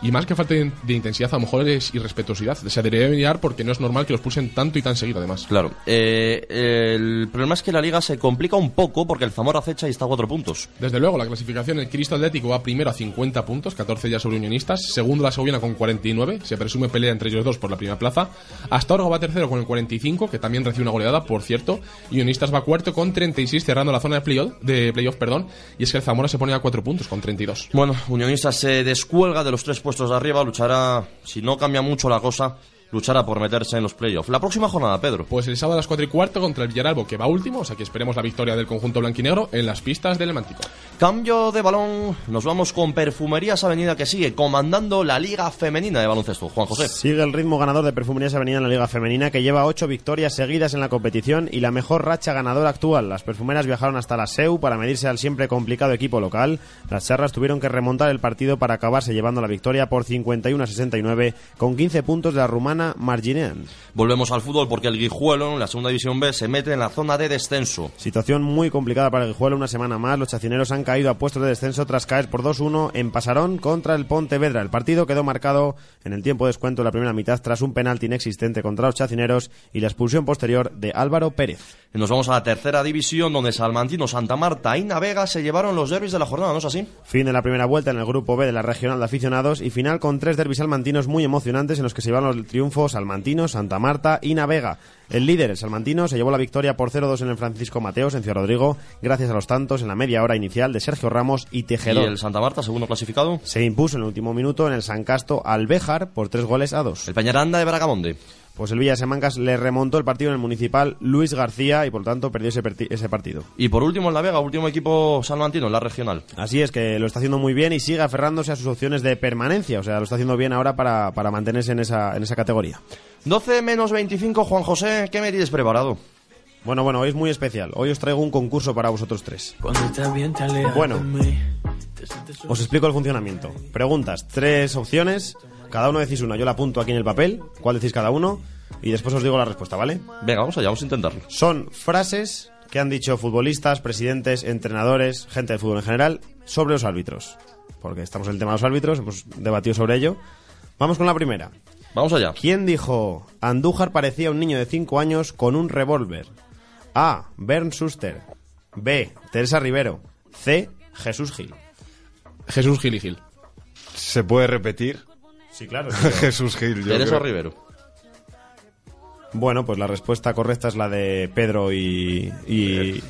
Y más que falta de de intensidad, a lo mejor es irrespetuosidad. Se debería mirar porque no es normal que los expulsen tanto y tan seguido, además. Claro. Eh, el problema es que la liga se complica un poco porque el Zamora acecha y está a cuatro puntos. Desde luego, la clasificación, el Cristo Atlético va primero a 50 puntos, 14 ya sobre Unionistas. Segundo, la Segoviana con 49. Se presume pelea entre ellos dos por la primera plaza. Astorga va tercero con el 45, que también recibe una goleada, por cierto. Y Unionistas va cuarto con 36, cerrando la zona de playoff, de playoff perdón. Y es que el Zamora se pone a 4 puntos con 32. Bueno, Unionistas se descuelga de los tres puestos de arriba, luchará, si no cambia mucho la cosa, luchará por meterse en los playoffs. La próxima jornada, Pedro. Pues el sábado a las 4 y cuarto contra el Villaralbo, que va último, o sea que esperemos la victoria del conjunto blanquinegro en las pistas del Mántico. Cambio de balón, nos vamos con Perfumerías Avenida que sigue comandando la Liga Femenina de Baloncesto. Juan José. Sigue el ritmo ganador de Perfumerías Avenida en la Liga Femenina, que lleva ocho victorias seguidas en la competición y la mejor racha ganadora actual. Las perfumeras viajaron hasta la SEU para medirse al siempre complicado equipo local. Las charras tuvieron que remontar el partido para acabarse llevando la victoria por 51 a 69, con 15 puntos de las rumanas Marginean. Volvemos al fútbol porque el Guijuelo, en la segunda división B, se mete en la zona de descenso. Situación muy complicada para el Guijuelo. Una semana más, los chacineros han caído a puestos de descenso tras caer por 2-1 en Pasarón contra el Pontevedra. El partido quedó marcado en el tiempo de descuento de la primera mitad tras un penalti inexistente contra los chacineros y la expulsión posterior de Álvaro Pérez. Y nos vamos a la tercera división donde Salmantino, Santa Marta y Navega se llevaron los derbis de la jornada, ¿no es así? Fin de la primera vuelta en el grupo B de la regional de aficionados y final con tres derbis salmantinos muy emocionantes en los que se llevaron el triunfo Salmantino, Santa Marta y Navega. El líder, el salmantino, se llevó la victoria por 0-2 en el Francisco Mateos en Ciudad Rodrigo, gracias a los tantos en la media hora inicial de Sergio Ramos y Y Tejedor. el Santa Marta, segundo clasificado. Se impuso en el último minuto en el San Casto al Béjar por tres goles a dos. El Peñaranda de Bragamonde. Pues el Villa Semancas le remontó el partido en el municipal Luis García y por lo tanto perdió ese, partido. Y por último en La Vega, último equipo salmantino en la regional. Así es que lo está haciendo muy bien y sigue aferrándose a sus opciones de permanencia. O sea, lo está haciendo bien ahora para, para mantenerse en esa, en esa categoría. 12 menos 25, Juan José, ¿qué me tienes preparado? Bueno, bueno, hoy es muy especial. Hoy os traigo un concurso para vosotros tres. Cuando estás bien te alejas Bueno. Os explico el funcionamiento. Preguntas, tres opciones. Cada uno decís una. Yo la apunto aquí en el papel. ¿Cuál decís cada uno? Y después os digo la respuesta, ¿vale? Venga, vamos allá, vamos a intentarlo. Son frases que han dicho futbolistas, presidentes, entrenadores, gente de fútbol en general, sobre los árbitros. Porque estamos en el tema de los árbitros, hemos debatido sobre ello. Vamos con la primera. Vamos allá. ¿Quién dijo Andújar parecía un niño de 5 años con un revólver? A. Bern Suster. B. Teresa Rivero. C. Jesús Gil. Jesús Gil y Gil. ¿Se puede repetir? Sí, claro. Jesús Gil. yo Teresa creo. Rivero. Bueno, pues la respuesta correcta es la de Pedro y... y-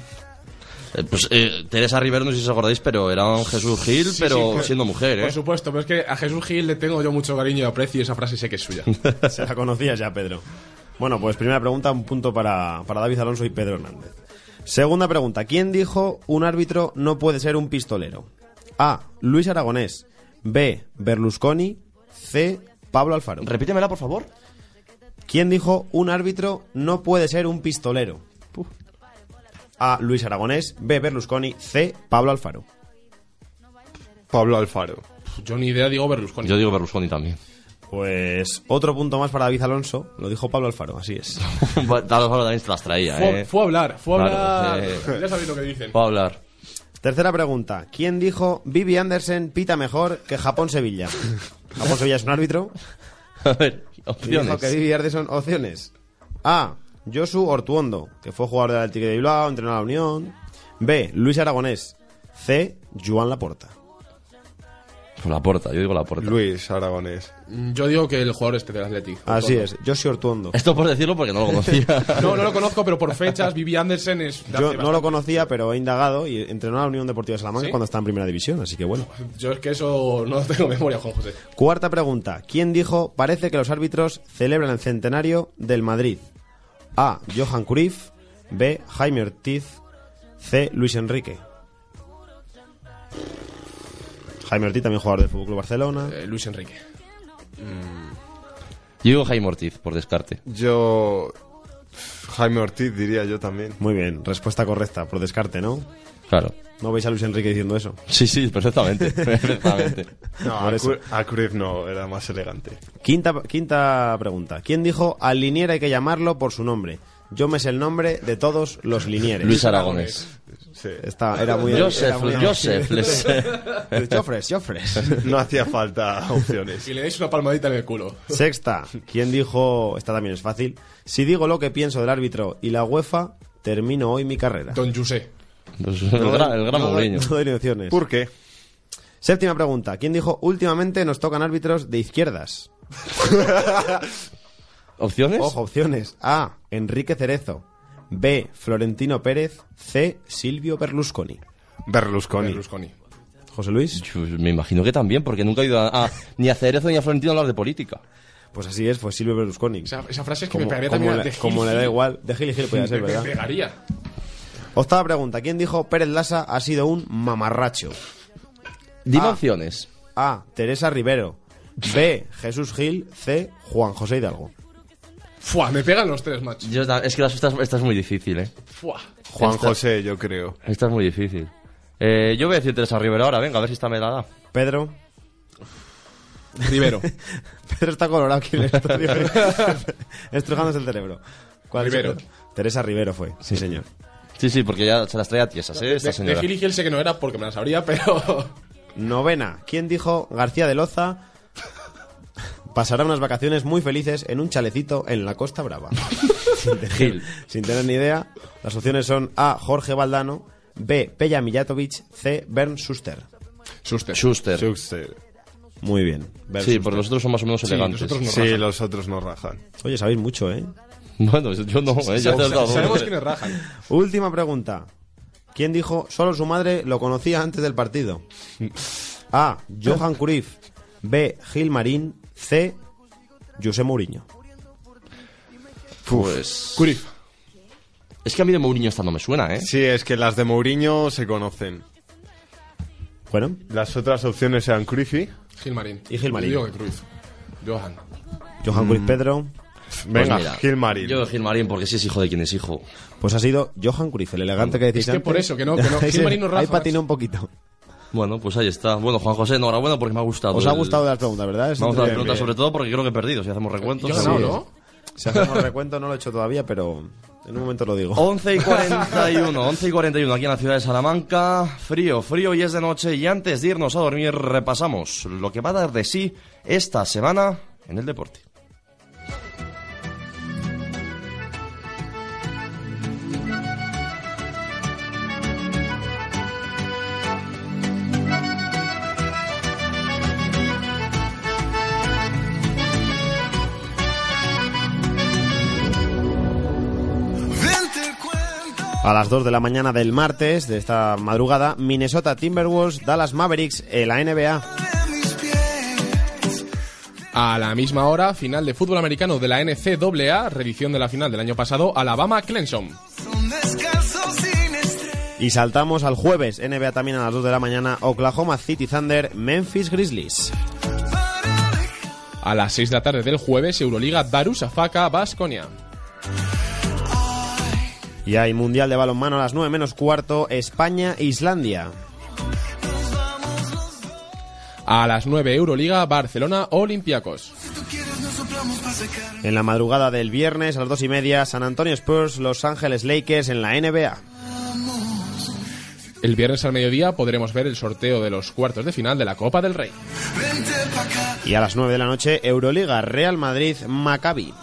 Eh, pues eh, Teresa Rivero, no sé si os acordáis, pero era un Jesús Gil, Sí, pero sí, siendo mujer, ¿eh? Por supuesto, pero es que a Jesús Gil le tengo yo mucho cariño y aprecio y esa frase sé que es suya. Se la conocías ya, Pedro. Bueno, pues primera pregunta, un punto para, para David Alonso y Pedro Hernández. Segunda pregunta, ¿quién dijo un árbitro no puede ser un pistolero? A. Luis Aragonés. B. Berlusconi. C. Pablo Alfaro. Repítemela, por favor. ¿Quién dijo un árbitro no puede ser un pistolero? A. Luis Aragonés. B. Berlusconi. C. Pablo Alfaro. Pablo Alfaro. Yo ni idea digo Berlusconi. Yo digo Berlusconi también. Pues otro punto más para David Alonso. Lo dijo Pablo Alfaro, así es. Dado Alfaro también se las traía, Fue, ¿eh? fue a hablar, fue a Claro, hablar. eh. Ya sabéis lo que dicen. Puedo hablar. Tercera pregunta. ¿Quién dijo Vivi Andersen pita mejor que Japón-Sevilla? Japón-Sevilla es un árbitro. A ver, Dijo opciones. que Vivi Andersen... Opciones. A. Josu Ortuondo, que fue jugador del Atlético de Bilbao, entrenó a la Unión. B. Luis Aragonés. C. Joan Laporta. Pues la puerta, yo digo la puerta. Luis Aragonés. Yo digo que el jugador este del Athletic. Así es, Josu Ortuondo. Esto por decirlo porque no lo conocía. No, no lo conozco, pero por fechas, Vivi Andersen es. Yo no lo conocía, pero he indagado y entrenó a la Unión Deportiva de Salamanca ¿Sí? cuando está en primera división, así que bueno. Yo es que eso no tengo memoria, Juan José. Cuarta pregunta. ¿Quién dijo parece que los árbitros celebran el centenario del Madrid? A. Johan Cruyff. B. Jaime Ortiz. C. Luis Enrique. Jaime Ortiz, también jugador del Fútbol Club Barcelona. Eh, Luis Enrique. Yo digo Jaime Ortiz, por descarte. Yo. Jaime Ortiz diría yo también. Muy bien, respuesta correcta, por descarte, ¿no? Claro. ¿No veis a Luis Enrique diciendo eso? Sí, sí, perfectamente. perfectamente. No, a. Cru- a Cruyff no, era más elegante. Quinta, quinta pregunta. ¿Quién dijo al linier hay que llamarlo por su nombre? Yo me sé el nombre de todos los linieres. Luis Aragonés. Sí. Está, era muy... Joseph, era muy- Joseph, les- Joffres, Joffres. No hacía falta opciones. Y le dais una palmadita en el culo. Sexta. ¿Quién dijo, esta también es fácil, si digo lo que pienso del árbitro y la UEFA, termino hoy mi carrera? Don José. Pues el, gran, el gran Mourinho. no doy ni opciones. ¿Por qué? Séptima pregunta. ¿Quién dijo, últimamente nos tocan árbitros de izquierdas? ¿Opciones? Ojo, opciones. A. Enrique Cerezo. B. Florentino Pérez. C. Silvio Berlusconi. Berlusconi. Berlusconi. José Luis. Pues me imagino que también, porque nunca he ido a, a- ni a Cerezo ni a Florentino a hablar de política. Pues así es, fue Silvio Berlusconi. Esa, esa frase es que Como, me pegaría como también de Gil como le da igual. De Gil y Gil podía ser, Me- me ¿verdad? pegaría. Octava pregunta. ¿Quién dijo Pérez Lasa ha sido un mamarracho? Dime Ah. opciones. A. Teresa Rivero. B. Jesús Gil. C. Juan José Hidalgo. Fua, me pegan los tres, macho. Yo, es que la- esta, es- esta es muy difícil, ¿eh? Fua. Juan Esta- José, yo creo. Esta es muy difícil. Eh, yo voy a decir Teresa Rivera ahora, venga, a ver si esta me la da. Pedro. Rivero. Pedro está colorado aquí en el estudio. Estrujándose el cerebro. ¿Cuál es? Rivero. Teresa Rivero fue, sí señor. Sí, sí, porque ya se las traía tiesas, ¿eh? Esta De, señora. de Gil y Gil sé que no era porque me la sabría, pero... Novena. ¿Quién dijo García de Loza pasará unas vacaciones muy felices en un chalecito en la Costa Brava? sin, tener, Gil. sin tener ni idea. Las opciones son A. Jorge Valdano, B. Peja Mijatovic, C. Bernd Schuster. Suster. Schuster. Schuster. Muy bien. Sí, Schuster. porque los otros son más o menos Sí, elegantes. Sí, los otros no rajan. Oye, sabéis mucho, ¿eh? Bueno, yo no, ¿eh? Ya te has dado. Sabemos quiénes rajan. Última pregunta. ¿Quién dijo solo su madre lo conocía antes del partido? A. Johan Cruyff. B. Gil Marín. C. José Mourinho. Pues... Curif. Es que a mí de Mourinho esta no me suena, ¿eh? Sí, es que las de Mourinho se conocen. Bueno, Las otras opciones eran Cruyff. Gilmarín. Y Gilmarín. Yo digo que Cruyff. Johan. Johan Cruyff Pedro. Venga, Pues mira, Gilmarín. Yo Gilmarín, porque sí es hijo de quien es hijo. Pues ha sido Johan Cruyff, el elegante que decís Es que antes. por eso, que no, que no. Ahí se- Gil Marín no Ahí patinó un poquito. Bueno, pues ahí está. Bueno, Juan José, enhorabuena porque me ha gustado. Os ha el- gustado de las preguntas, ¿verdad? Es Vamos a las preguntas sobre todo porque creo que he perdido. Si hacemos recuentos. Yo he Sí. ganado, ¿no? Si hacemos recuento, no lo he hecho todavía, pero en un momento lo digo. 11 y 41, 11 y 41 aquí en la ciudad de Salamanca. Frío, frío y es de noche. Y antes de irnos a dormir, repasamos lo que va a dar de sí esta semana en el deporte. A las 2 de la mañana del martes de esta madrugada, Minnesota Timberwolves, Dallas Mavericks en la NBA. A la misma hora, final de fútbol americano de la NCAA, reedición de la final del año pasado, Alabama Clemson. Y saltamos al jueves, NBA también a las 2 de la mañana, Oklahoma City Thunder, Memphis Grizzlies. A las 6 de la tarde del jueves, Euroliga Darussafaka Basconia. Y hay Mundial de Balonmano a las 9 menos cuarto, España-Islandia. A las 9 Euroliga Barcelona Olympiacos. En la madrugada del viernes a las 2 y media, San Antonio Spurs, Los Ángeles Lakers en la NBA. El viernes al mediodía podremos ver el sorteo de los cuartos de final de la Copa del Rey. Y a las 9 de la noche, Euroliga Real Madrid Maccabi.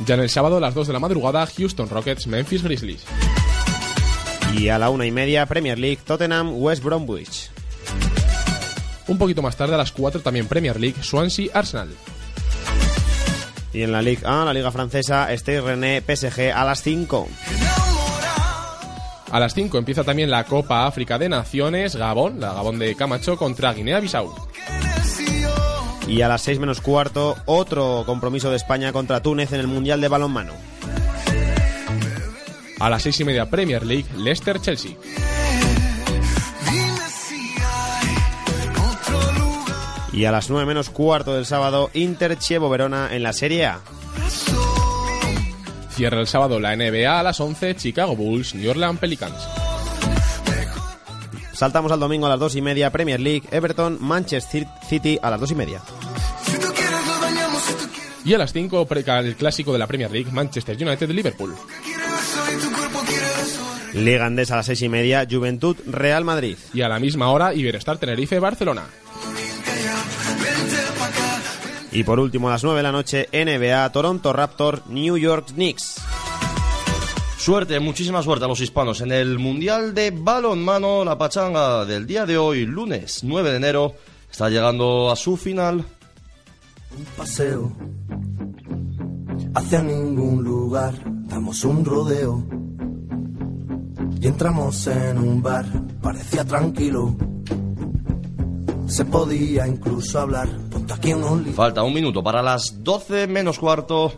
Ya en el sábado a las 2 de la madrugada, Houston Rockets Memphis Grizzlies. Y a la una y media, Premier League Tottenham West Bromwich. Un poquito más tarde a las 4 también Premier League Swansea Arsenal. Y en la Ligue A, la Liga Francesa, Stade René PSG a las 5. A las 5 empieza también la Copa África de Naciones, Gabón, la Gabón de Camacho contra Guinea-Bissau. Y a las 6 menos cuarto, otro compromiso de España contra Túnez en el Mundial de Balonmano. A las 6 y media Premier League Leicester-Chelsea. Y a las 9 menos cuarto del sábado, Inter Chievo Verona en la Serie A. Cierra el sábado la NBA a las 11 Chicago Bulls New Orleans Pelicans. Saltamos al domingo a las 2 y media, Premier League, Everton, Manchester City a las 2 y media. Y a las 5 el clásico de la Premier League Manchester United Liverpool. Liga Andesa a las 6 y media, Juventud Real Madrid. Y a la misma hora Iberestar Tenerife Barcelona. Y por último a las 9 de la noche, NBA Toronto Raptor New York Knicks. Suerte, muchísima suerte a los hispanos en el Mundial de Balonmano. La pachanga del día de hoy, lunes 9 de enero, está llegando a su final. Un paseo hacia ningún lugar, damos un rodeo y entramos en un bar, parecía tranquilo. Se podía incluso hablar, aquí li- Falta un minuto para las 12 menos cuarto.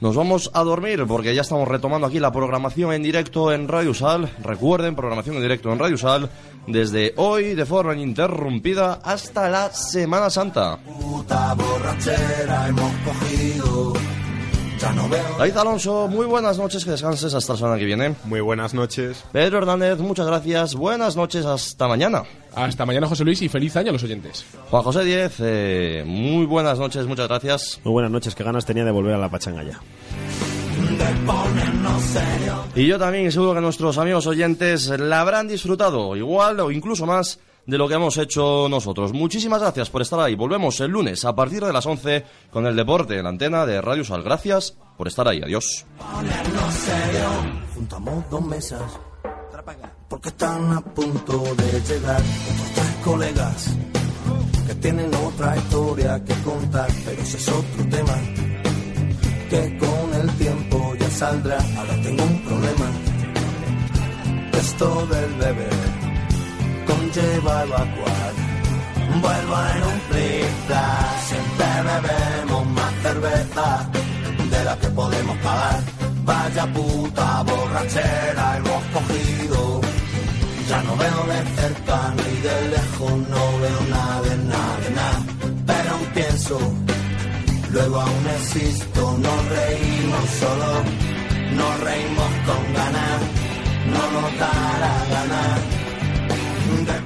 Nos vamos a dormir porque ya estamos retomando aquí la programación en directo en Radio Sal. Recuerden, programación en directo en Radio Sal desde hoy de forma ininterrumpida hasta la Semana Santa. puta borrachera hemos cogido. Ya no veo David Alonso, muy buenas noches, que descanses hasta la semana que viene. Muy buenas noches. Pedro Hernández, muchas gracias, buenas noches, hasta mañana. Hasta mañana, José Luis, y feliz año a los oyentes. Juan José Diez, eh, muy buenas noches, muchas gracias. Muy buenas noches, qué ganas tenía de volver a la pachanga ya. Y yo también, seguro que nuestros amigos oyentes la habrán disfrutado igual o incluso más de lo que hemos hecho nosotros. Muchísimas gracias por estar ahí. Volvemos el lunes a partir de las 11 con el deporte en la antena de Radio Sal. Gracias por estar ahí. Adiós. Juntamos dos porque están a punto de llegar tres colegas que tienen otra historia que contar, pero ese es otro tema que con el tiempo ya saldrá. Ahora tengo un problema. Esto del beber conlleva evacuar. Vuelvo en un flip-flap, siempre bebemos más cerveza de la que podemos pagar. Vaya puta borrachera hemos cogido. Ya no veo de cerca ni de lejos, no veo nada nada nada. Pero pienso, luego aún existo, nos reímos solo, nos reímos con ganas, no nos dará ganas de